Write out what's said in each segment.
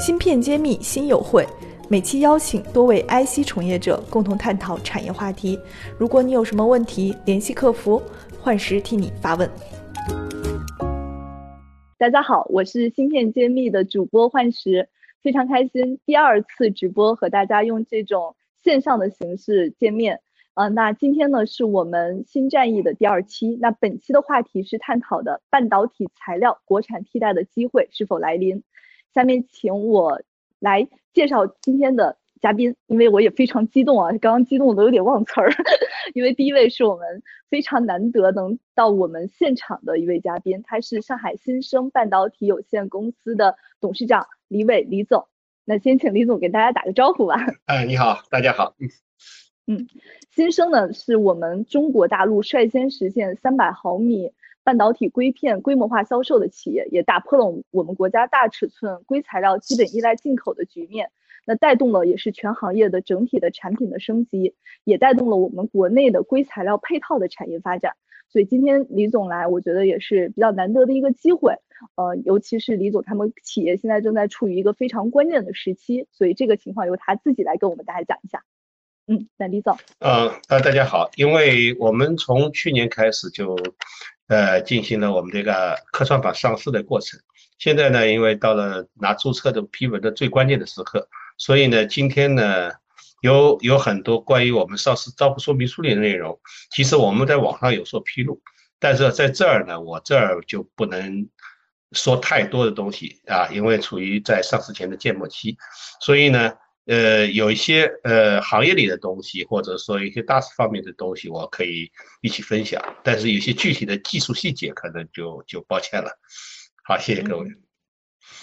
芯片揭秘新友会，每期邀请多位 IC 从业者共同探讨产业话题。如果你有什么问题，联系客服，幻时替你发问。大家好，我是芯片揭秘的主播幻时，非常开心第二次直播和大家用这种线上的形式见面。啊，那今天呢是我们新战役的第二期。那本期的话题是探讨的半导体材料国产替代的机会是否来临。下面请我来介绍今天的嘉宾，因为我也非常激动啊，刚刚激动的有点忘词儿。因为第一位是我们非常难得能到我们现场的一位嘉宾，他是上海新生半导体有限公司的董事长李伟李总。那先请李总给大家打个招呼吧。哎，你好，大家好。嗯，新生呢是我们中国大陆率先实现三百毫米半导体硅片规模化销售的企业，也打破了我们国家大尺寸硅材料基本依赖进口的局面。那带动了也是全行业的整体的产品的升级，也带动了我们国内的硅材料配套的产业发展。所以今天李总来，我觉得也是比较难得的一个机会。呃，尤其是李总他们企业现在正在处于一个非常关键的时期，所以这个情况由他自己来跟我们大家讲一下。嗯，那李总。呃，啊，大家好，因为我们从去年开始就，呃，进行了我们这个科创板上市的过程。现在呢，因为到了拿注册的批文的最关键的时刻，所以呢，今天呢，有有很多关于我们上市招股说明书里的内容，其实我们在网上有所披露，但是在这儿呢，我这儿就不能说太多的东西啊，因为处于在上市前的建模期，所以呢。呃，有一些呃行业里的东西，或者说一些大势方面的东西，我可以一起分享。但是有些具体的技术细节，可能就就抱歉了。好，谢谢各位。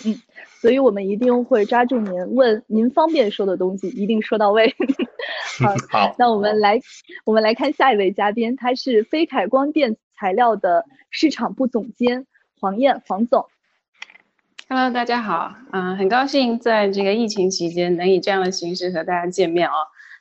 嗯，所以我们一定会抓住您问您方便说的东西，一定说到位。好，那我们来我们来看下一位嘉宾，他是飞凯光电材料的市场部总监黄燕黄总。Hello，大家好，嗯，很高兴在这个疫情期间能以这样的形式和大家见面哦。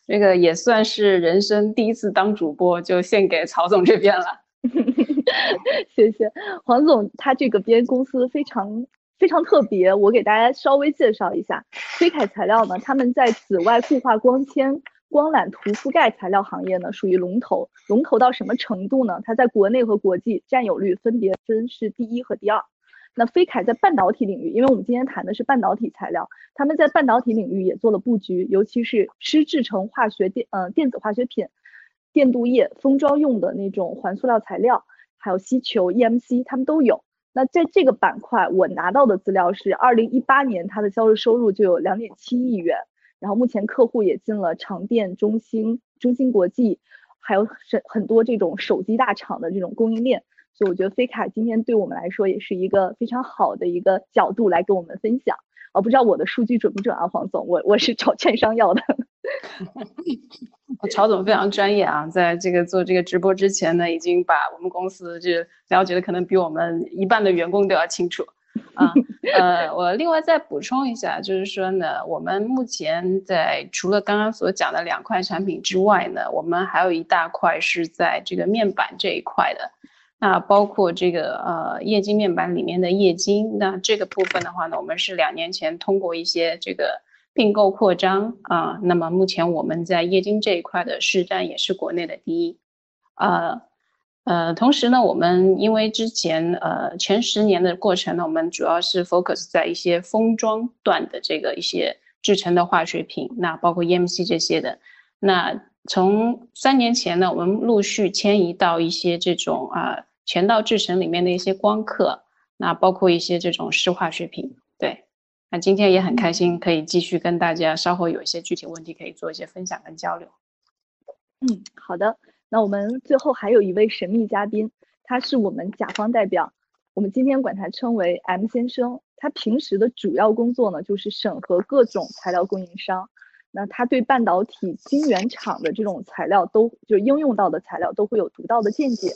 这个也算是人生第一次当主播，就献给曹总这边了。谢谢黄总，他这个边公司非常非常特别，我给大家稍微介绍一下。飞凯材料呢，他们在紫外固化光纤光缆涂覆盖材料行业呢属于龙头，龙头到什么程度呢？它在国内和国际占有率分别分是第一和第二。那飞凯在半导体领域，因为我们今天谈的是半导体材料，他们在半导体领域也做了布局，尤其是湿制成化学电呃电子化学品、电镀液、封装用的那种环塑料材料，还有吸球 EMC，他们都有。那在这个板块，我拿到的资料是，二零一八年它的销售收入就有两点七亿元，然后目前客户也进了长电、中兴、中芯国际，还有很很多这种手机大厂的这种供应链。所以我觉得飞卡今天对我们来说也是一个非常好的一个角度来跟我们分享。啊，不知道我的数据准不准啊，黄总？我我是找券商要的。曹总非常专业啊，在这个做这个直播之前呢，已经把我们公司就了解的可能比我们一半的员工都要清楚。啊，呃，我另外再补充一下，就是说呢，我们目前在除了刚刚所讲的两块产品之外呢，我们还有一大块是在这个面板这一块的。那包括这个呃液晶面板里面的液晶，那这个部分的话呢，我们是两年前通过一些这个并购扩张啊，那么目前我们在液晶这一块的市占也是国内的第一，呃呃，同时呢，我们因为之前呃前十年的过程呢，我们主要是 focus 在一些封装段的这个一些制成的化学品，那包括 EMC 这些的，那。从三年前呢，我们陆续迁移到一些这种啊全道制程里面的一些光刻，那包括一些这种湿化学品。对，那今天也很开心可以继续跟大家稍后有一些具体问题可以做一些分享跟交流。嗯，好的。那我们最后还有一位神秘嘉宾，他是我们甲方代表，我们今天管他称为 M 先生。他平时的主要工作呢，就是审核各种材料供应商。那他对半导体晶圆厂的这种材料都就应用到的材料都会有独到的见解。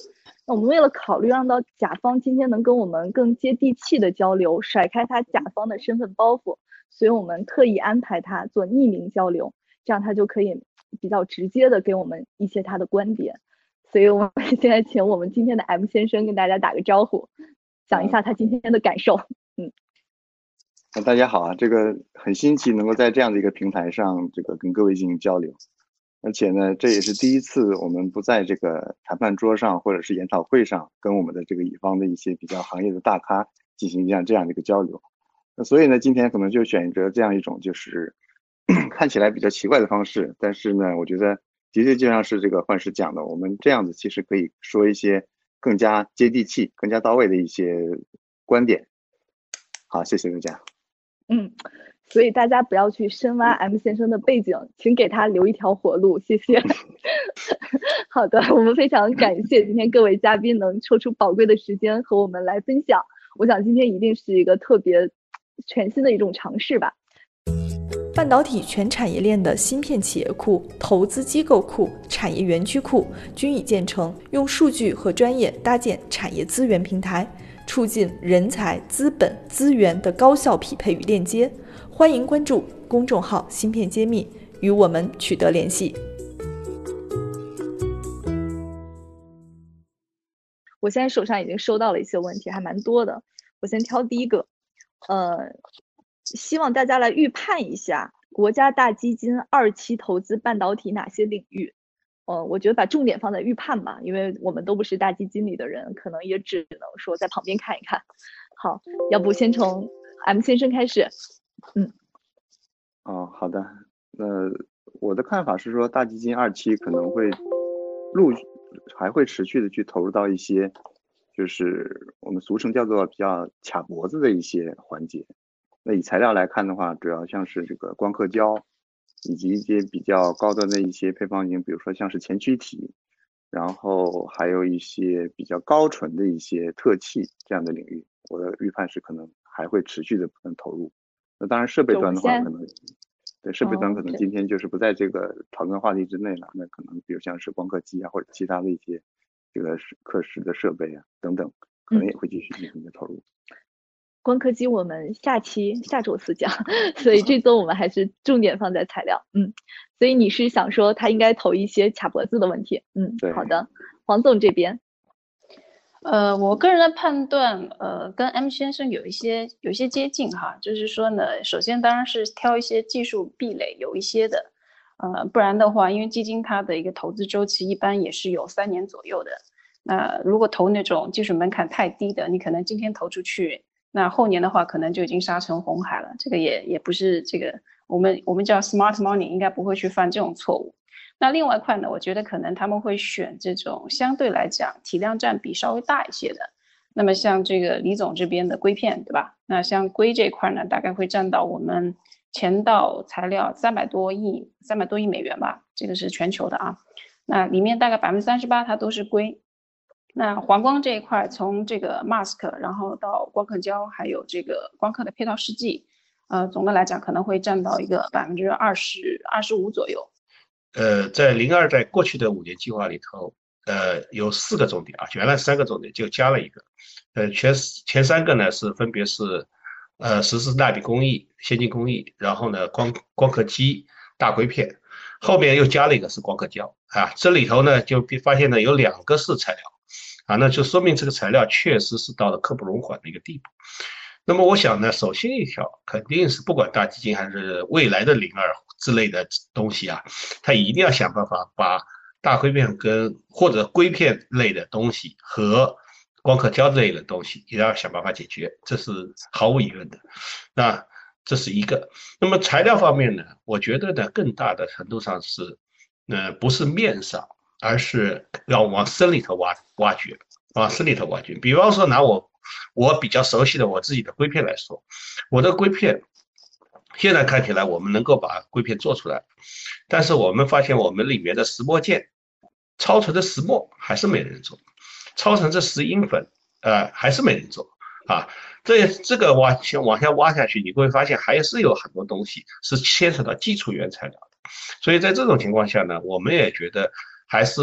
那我们为了考虑让到甲方今天能跟我们更接地气的交流，甩开他甲方的身份包袱，所以我们特意安排他做匿名交流，这样他就可以比较直接的给我们一些他的观点。所以我们现在请我们今天的 M 先生跟大家打个招呼，讲一下他今天的感受。嗯。那大家好啊，这个很新奇，能够在这样的一个平台上，这个跟各位进行交流，而且呢，这也是第一次我们不在这个谈判桌上或者是研讨会上，跟我们的这个乙方的一些比较行业的大咖进行这样这样的一个交流。那所以呢，今天可能就选择这样一种就是 看起来比较奇怪的方式，但是呢，我觉得的确就像是这个幻师讲的，我们这样子其实可以说一些更加接地气、更加到位的一些观点。好，谢谢大家。嗯，所以大家不要去深挖 M 先生的背景，请给他留一条活路，谢谢。好的，我们非常感谢今天各位嘉宾能抽出宝贵的时间和我们来分享。我想今天一定是一个特别全新的一种尝试吧。半导体全产业链的芯片企业库、投资机构库、产业园区库均已建成，用数据和专业搭建产业资源平台。促进人才、资本、资源的高效匹配与链接。欢迎关注公众号“芯片揭秘”，与我们取得联系。我现在手上已经收到了一些问题，还蛮多的。我先挑第一个，呃，希望大家来预判一下国家大基金二期投资半导体哪些领域。呃，我觉得把重点放在预判吧，因为我们都不是大基金里的人，可能也只能说在旁边看一看。好，要不先从 M 先生开始。嗯。哦，好的。那我的看法是说，大基金二期可能会陆续还会持续的去投入到一些，就是我们俗称叫做比较卡脖子的一些环节。那以材料来看的话，主要像是这个光刻胶。以及一些比较高端的一些配方型，比如说像是前驱体，然后还有一些比较高纯的一些特气这样的领域，我的预判是可能还会持续的部分投入。那当然设备端的话，可能对设备端可能今天就是不在这个讨论话题之内了。那可能比如像是光刻机啊，或者其他的一些这个刻蚀的设备啊等等，可能也会继续进行的投入。光刻机我们下期下周四讲，所以这 周我们还是重点放在材料。嗯，所以你是想说他应该投一些卡脖子的问题？嗯，好的，黄总这边，呃，我个人的判断，呃，跟 M 先生有一些有一些接近哈，就是说呢，首先当然是挑一些技术壁垒有一些的，呃，不然的话，因为基金它的一个投资周期一般也是有三年左右的，那如果投那种技术门槛太低的，你可能今天投出去。那后年的话，可能就已经杀成红海了。这个也也不是这个，我们我们叫 smart money，应该不会去犯这种错误。那另外一块呢，我觉得可能他们会选这种相对来讲体量占比稍微大一些的。那么像这个李总这边的硅片，对吧？那像硅这块呢，大概会占到我们前道材料三百多亿，三百多亿美元吧，这个是全球的啊。那里面大概百分之三十八它都是硅。那黄光这一块，从这个 mask，然后到光刻胶，还有这个光刻的配套试剂，呃，总的来讲可能会占到一个百分之二十二十五左右。呃，在零二在过去的五年计划里头，呃，有四个重点啊，原来三个重点就加了一个，呃，前前三个呢是分别是，呃，十四纳米工艺、先进工艺，然后呢光光刻机、大硅片，后面又加了一个是光刻胶啊，这里头呢就发现呢有两个是材料。啊，那就说明这个材料确实是到了刻不容缓的一个地步。那么我想呢，首先一条肯定是不管大基金还是未来的零二之类的东西啊，它一定要想办法把大硅片跟或者硅片类的东西和光刻胶类的东西，一定要想办法解决，这是毫无疑问的。那这是一个。那么材料方面呢，我觉得呢，更大的程度上是，呃，不是面上。而是要往深里头挖挖掘，往深里头挖掘。比方说，拿我我比较熟悉的我自己的硅片来说，我的硅片现在看起来我们能够把硅片做出来，但是我们发现我们里面的石墨件、超纯的石墨还是没人做，超纯的石英粉呃还是没人做啊。这这个挖先往下挖下去，你会发现还是有很多东西是牵扯到基础原材料的。所以在这种情况下呢，我们也觉得。还是，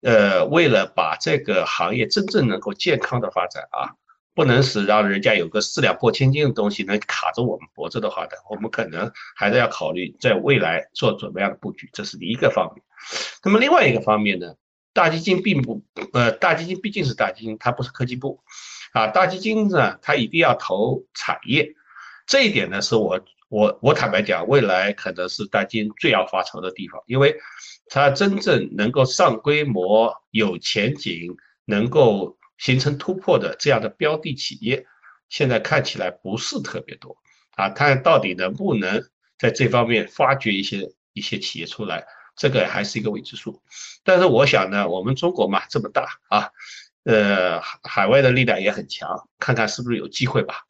呃，为了把这个行业真正能够健康的发展啊，不能使让人家有个四两拨千斤的东西能卡着我们脖子的话呢，我们可能还是要考虑在未来做怎么样的布局，这是一个方面。那么另外一个方面呢，大基金并不，呃，大基金毕竟是大基金，它不是科技部，啊，大基金呢，它一定要投产业，这一点呢，是我我我坦白讲，未来可能是大金最要发愁的地方，因为它真正能够上规模、有前景、能够形成突破的这样的标的企业，现在看起来不是特别多啊。看到底能不能在这方面发掘一些一些企业出来，这个还是一个未知数。但是我想呢，我们中国嘛这么大啊。呃，海外的力量也很强，看看是不是有机会吧。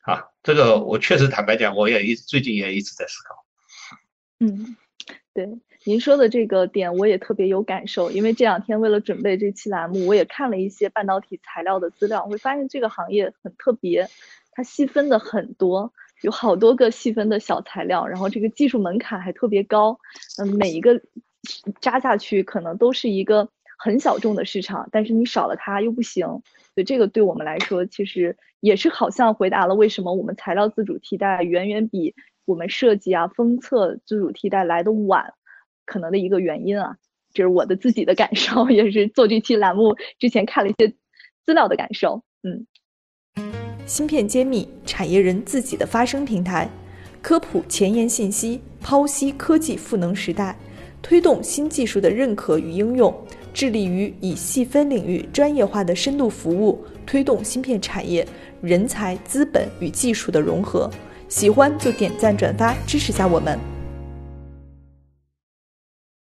啊，这个我确实坦白讲，我也一最近也一直在思考。嗯，对，您说的这个点我也特别有感受，因为这两天为了准备这期栏目，我也看了一些半导体材料的资料，会发现这个行业很特别，它细分的很多，有好多个细分的小材料，然后这个技术门槛还特别高，嗯，每一个扎下去可能都是一个。很小众的市场，但是你少了它又不行，所以这个对我们来说，其实也是好像回答了为什么我们材料自主替代远远比我们设计啊封测自主替代来的晚，可能的一个原因啊，这是我的自己的感受，也是做这期栏目之前看了一些资料的感受。嗯，芯片揭秘，产业人自己的发声平台，科普前沿信息，剖析科技赋能时代，推动新技术的认可与应用。致力于以细分领域专业化的深度服务，推动芯片产业人才、资本与技术的融合。喜欢就点赞转发支持下我们。